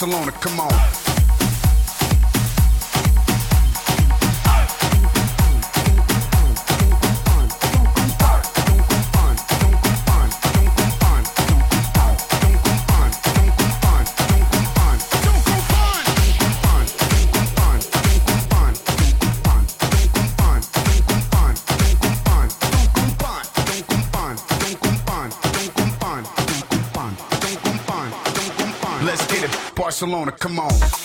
Barcelona, come on. Come on.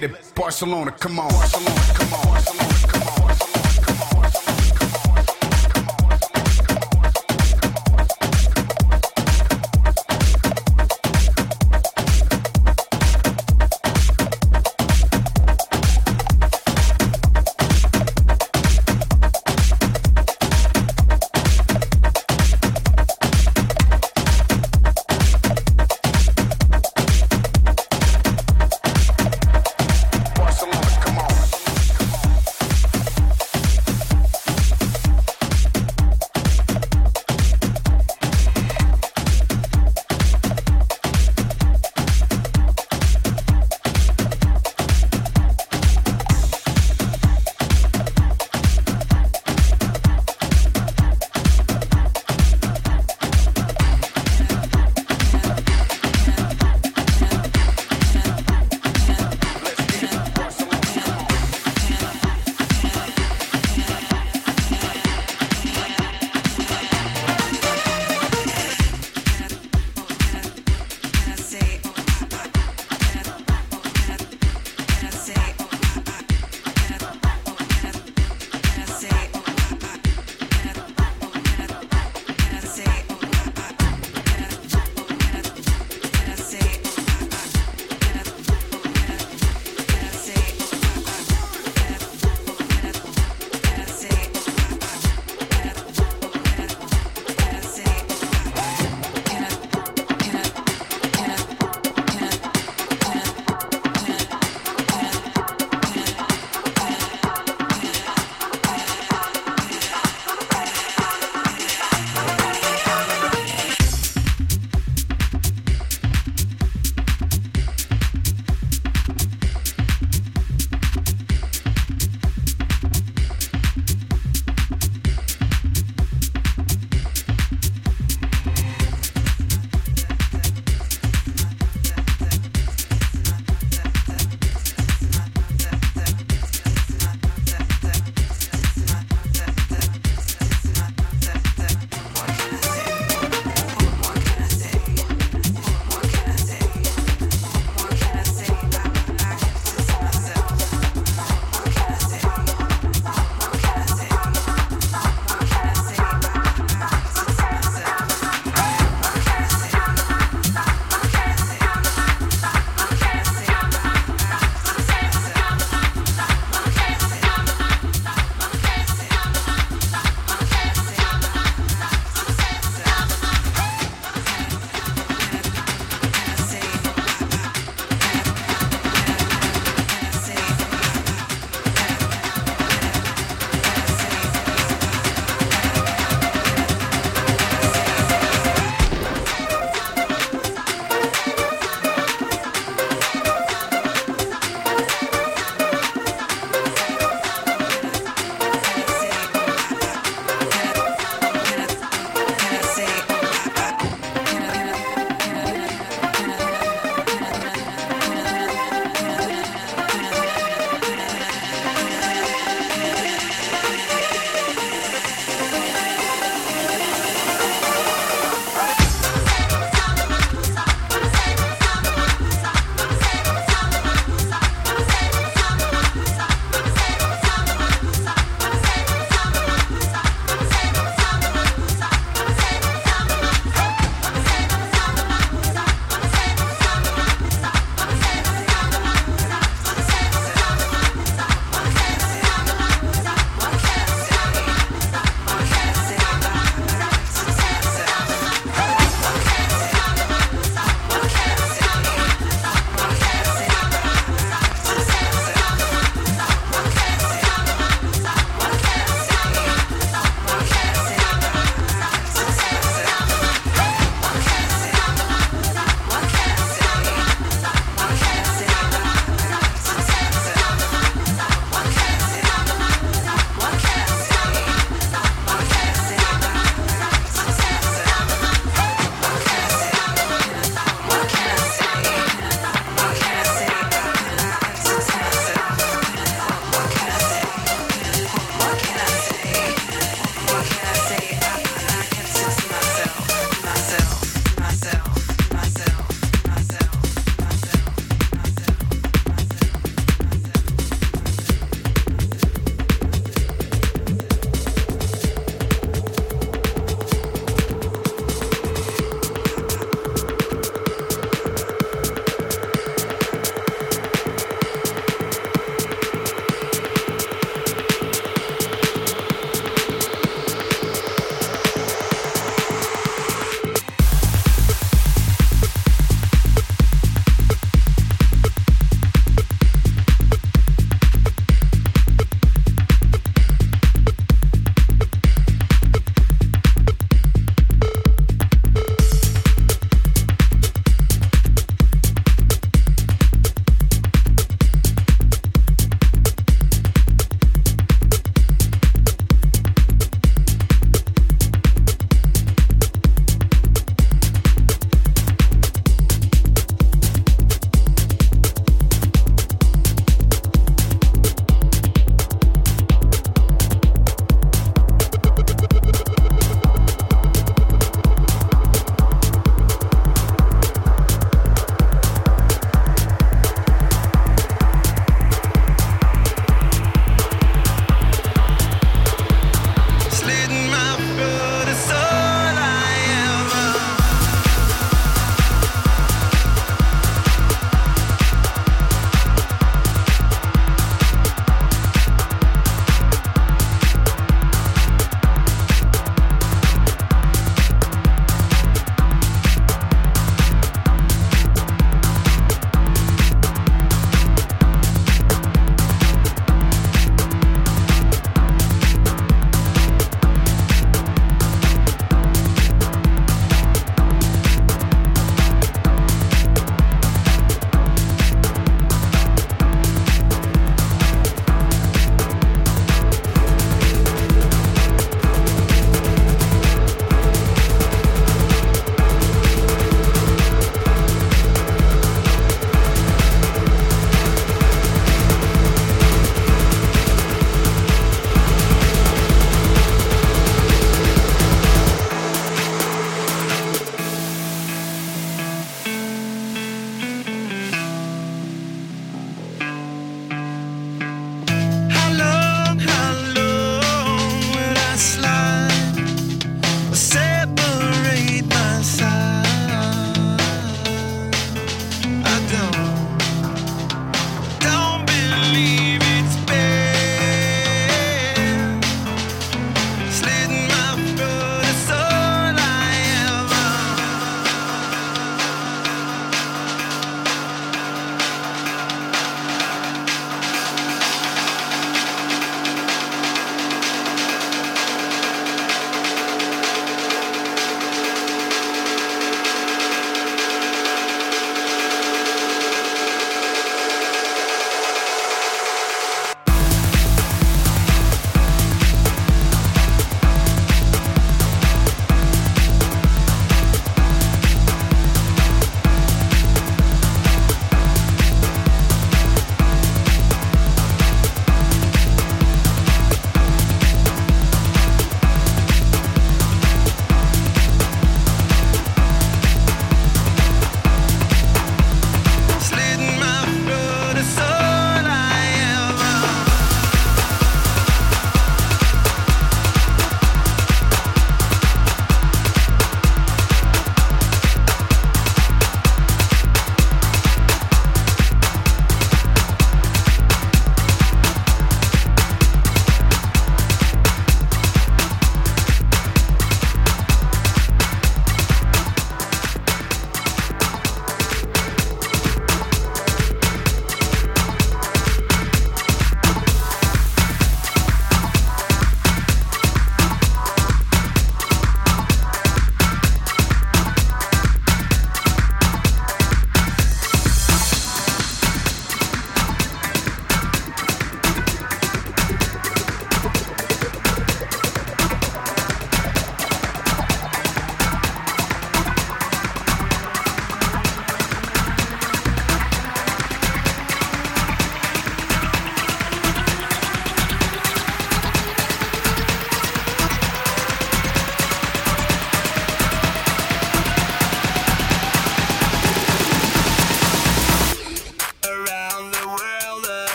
Get it, Barcelona, come on. Barcelona, come on.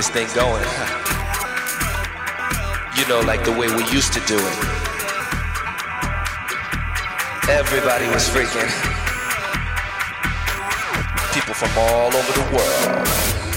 this thing going. you know, like the way we used to do it. Everybody was freaking. People from all over the world.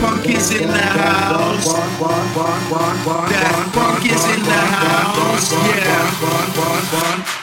punk is in the house. That punk is in the house. Yeah.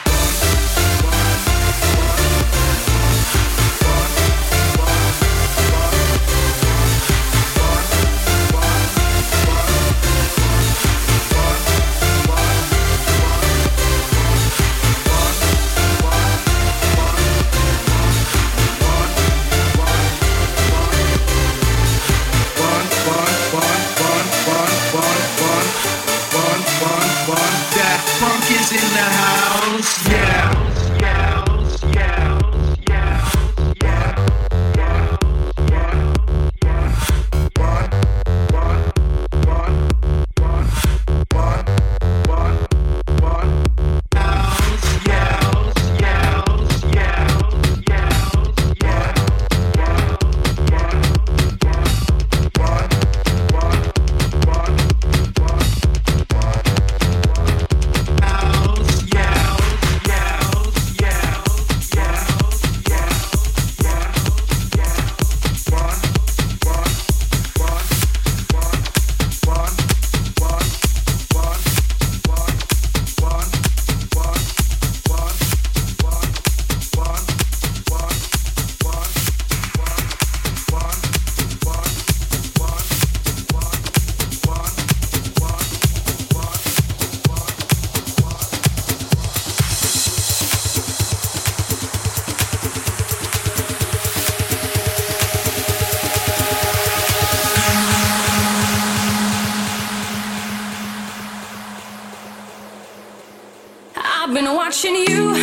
I've been watching you,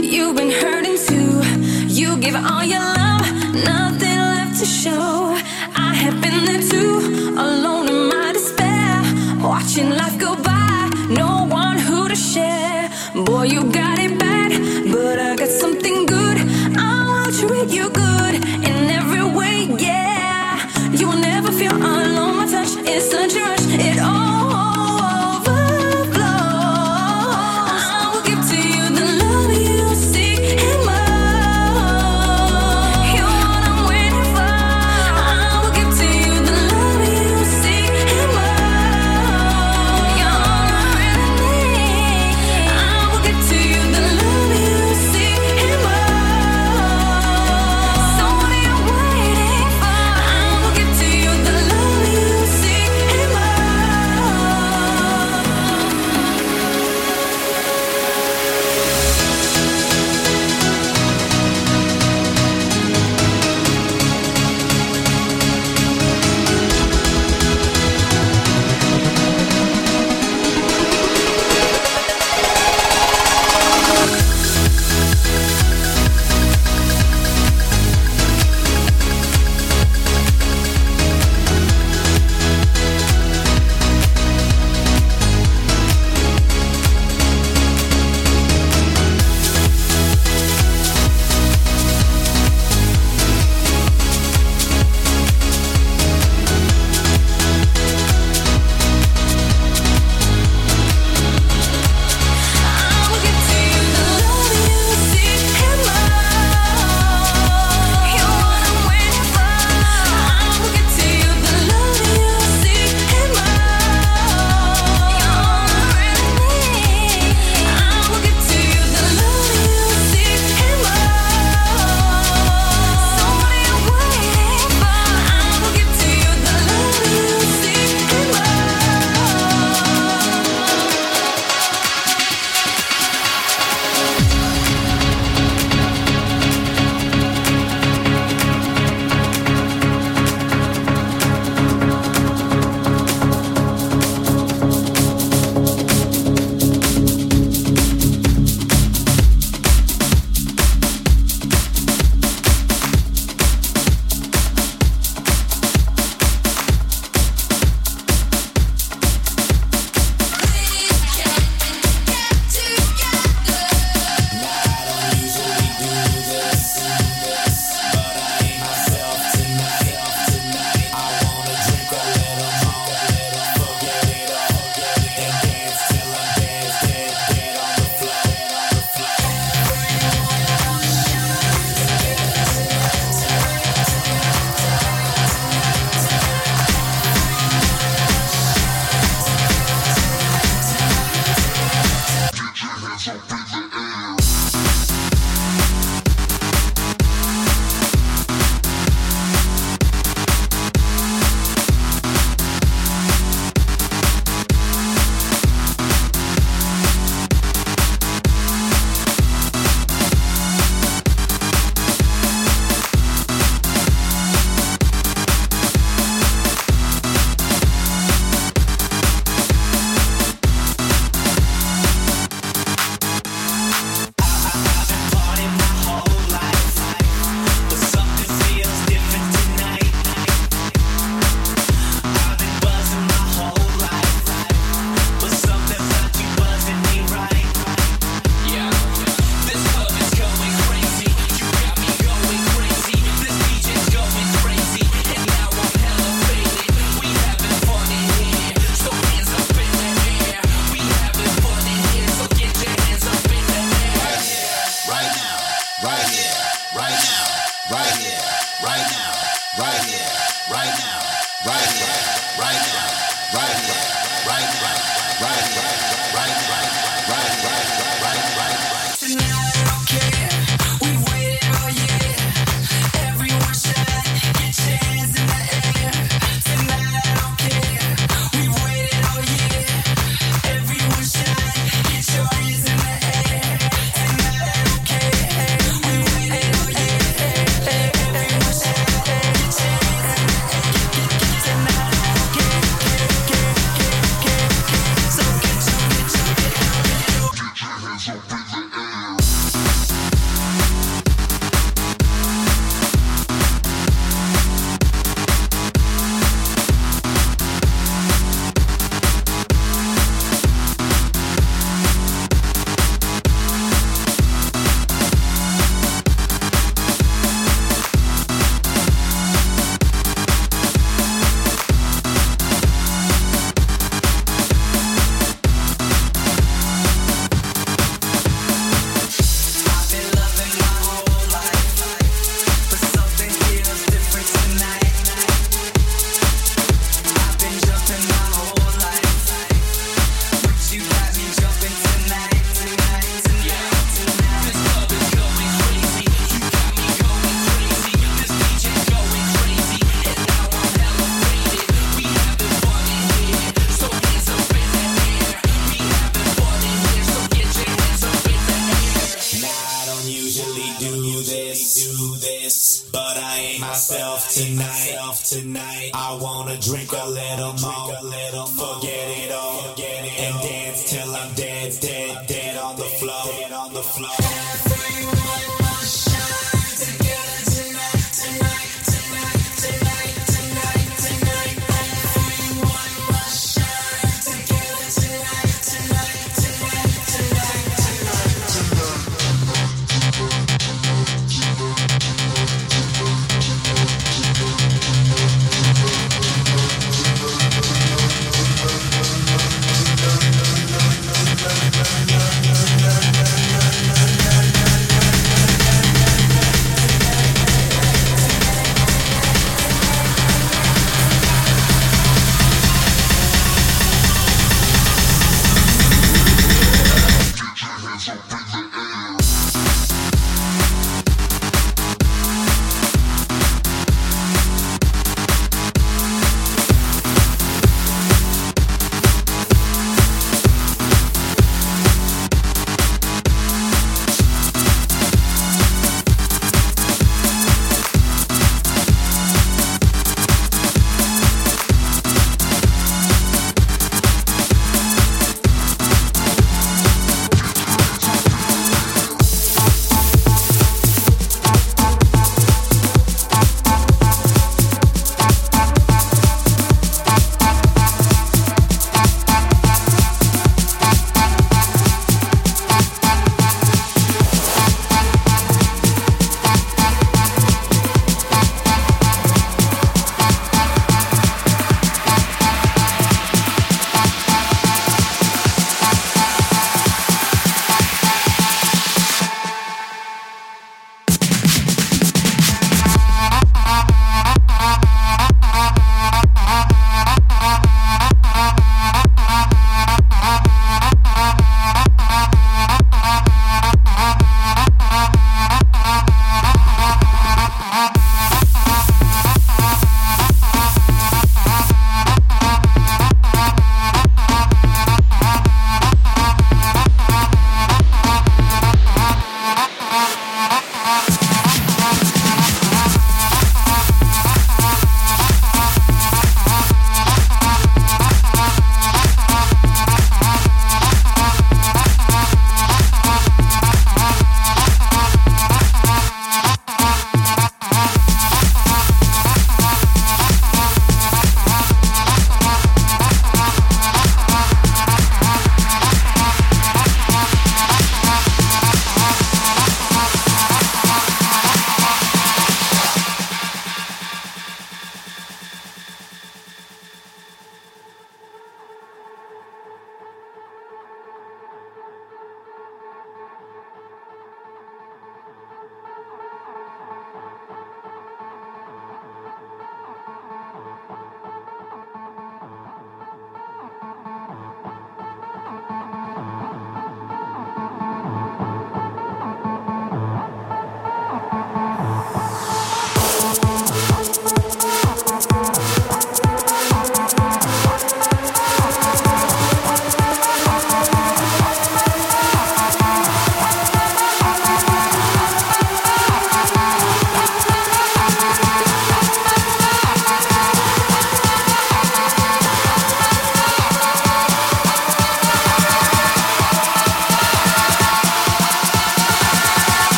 you've been hurting too. You give all your love, nothing left to show. I have been there too, alone in my despair. Watching life go by, no one who to share. Boy, you got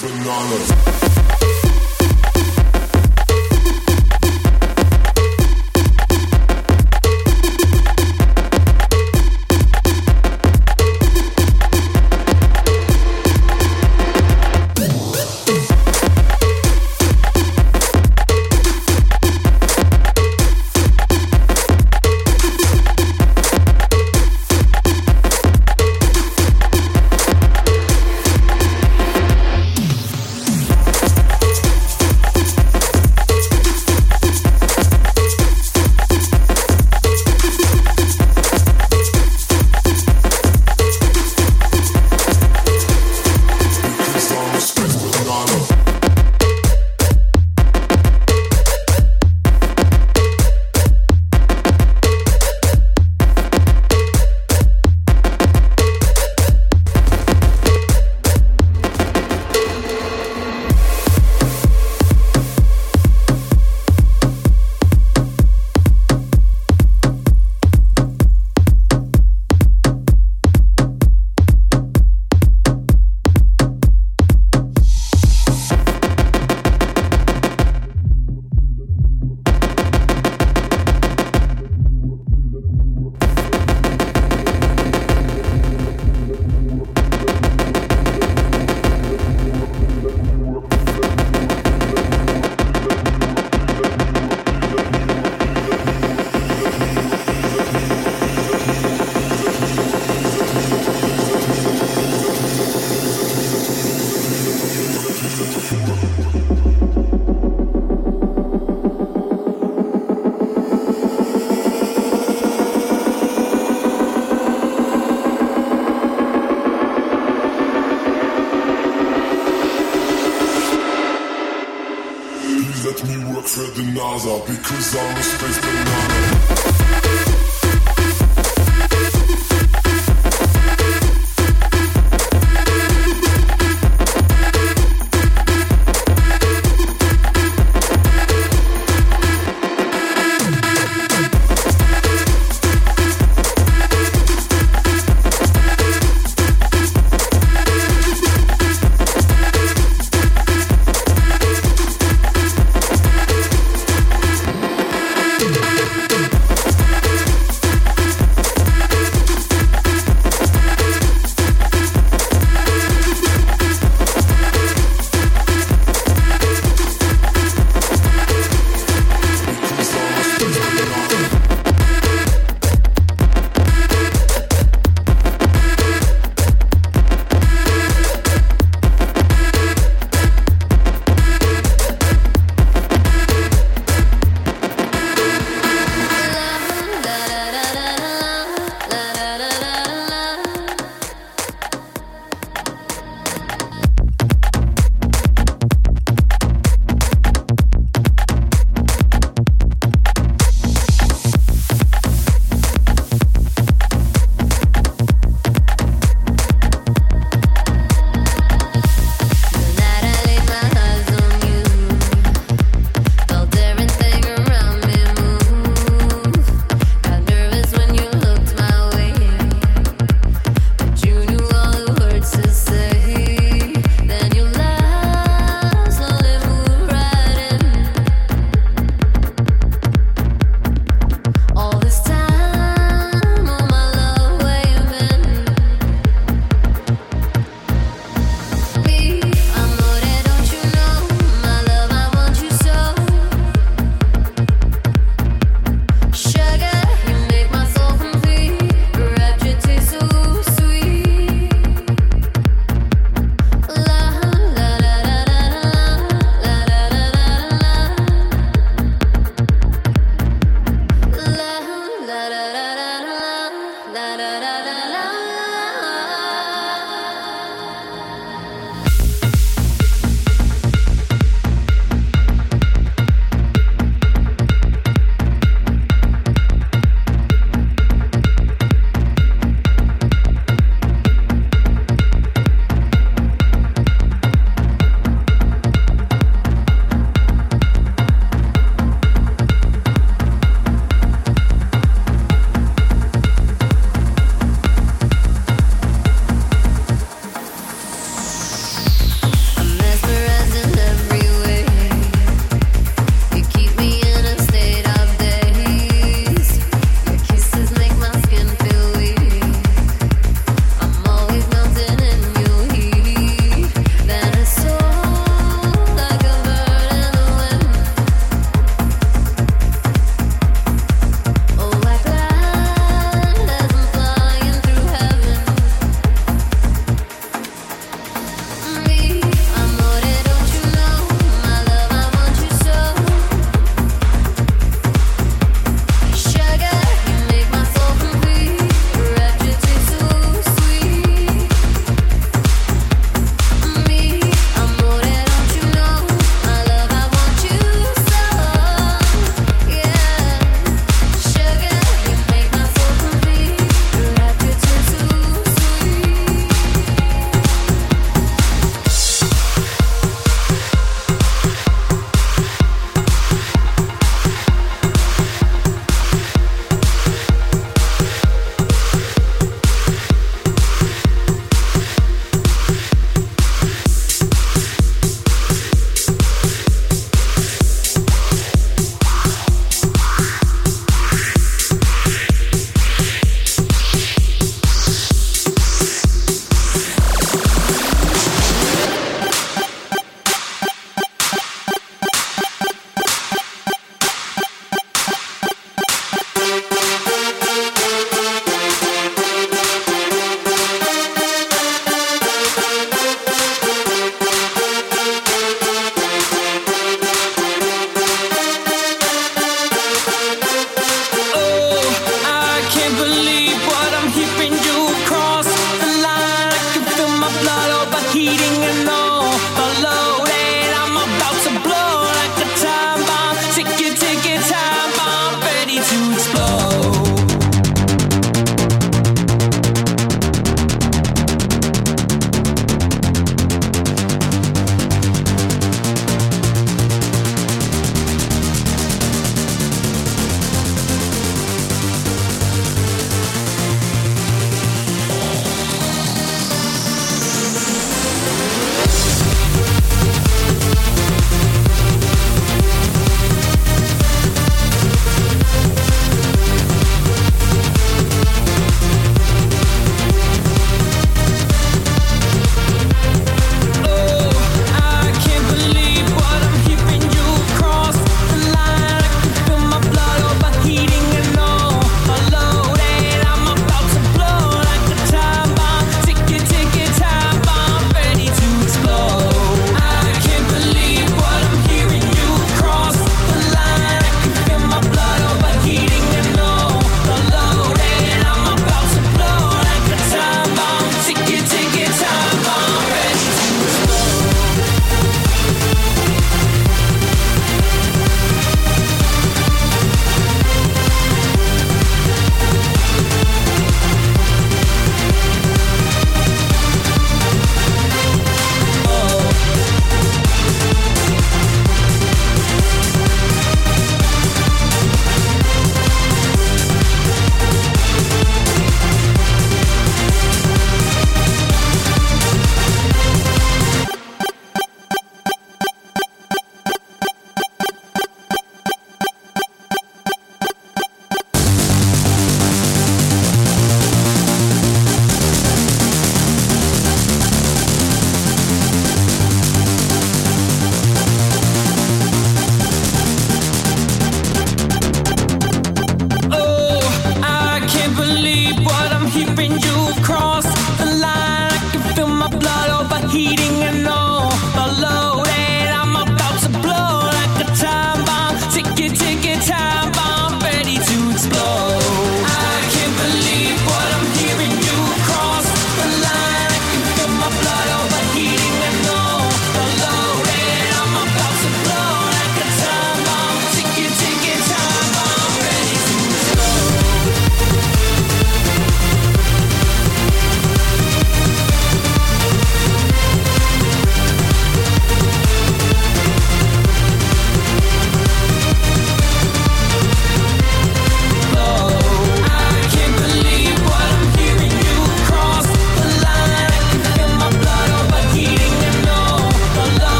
space A space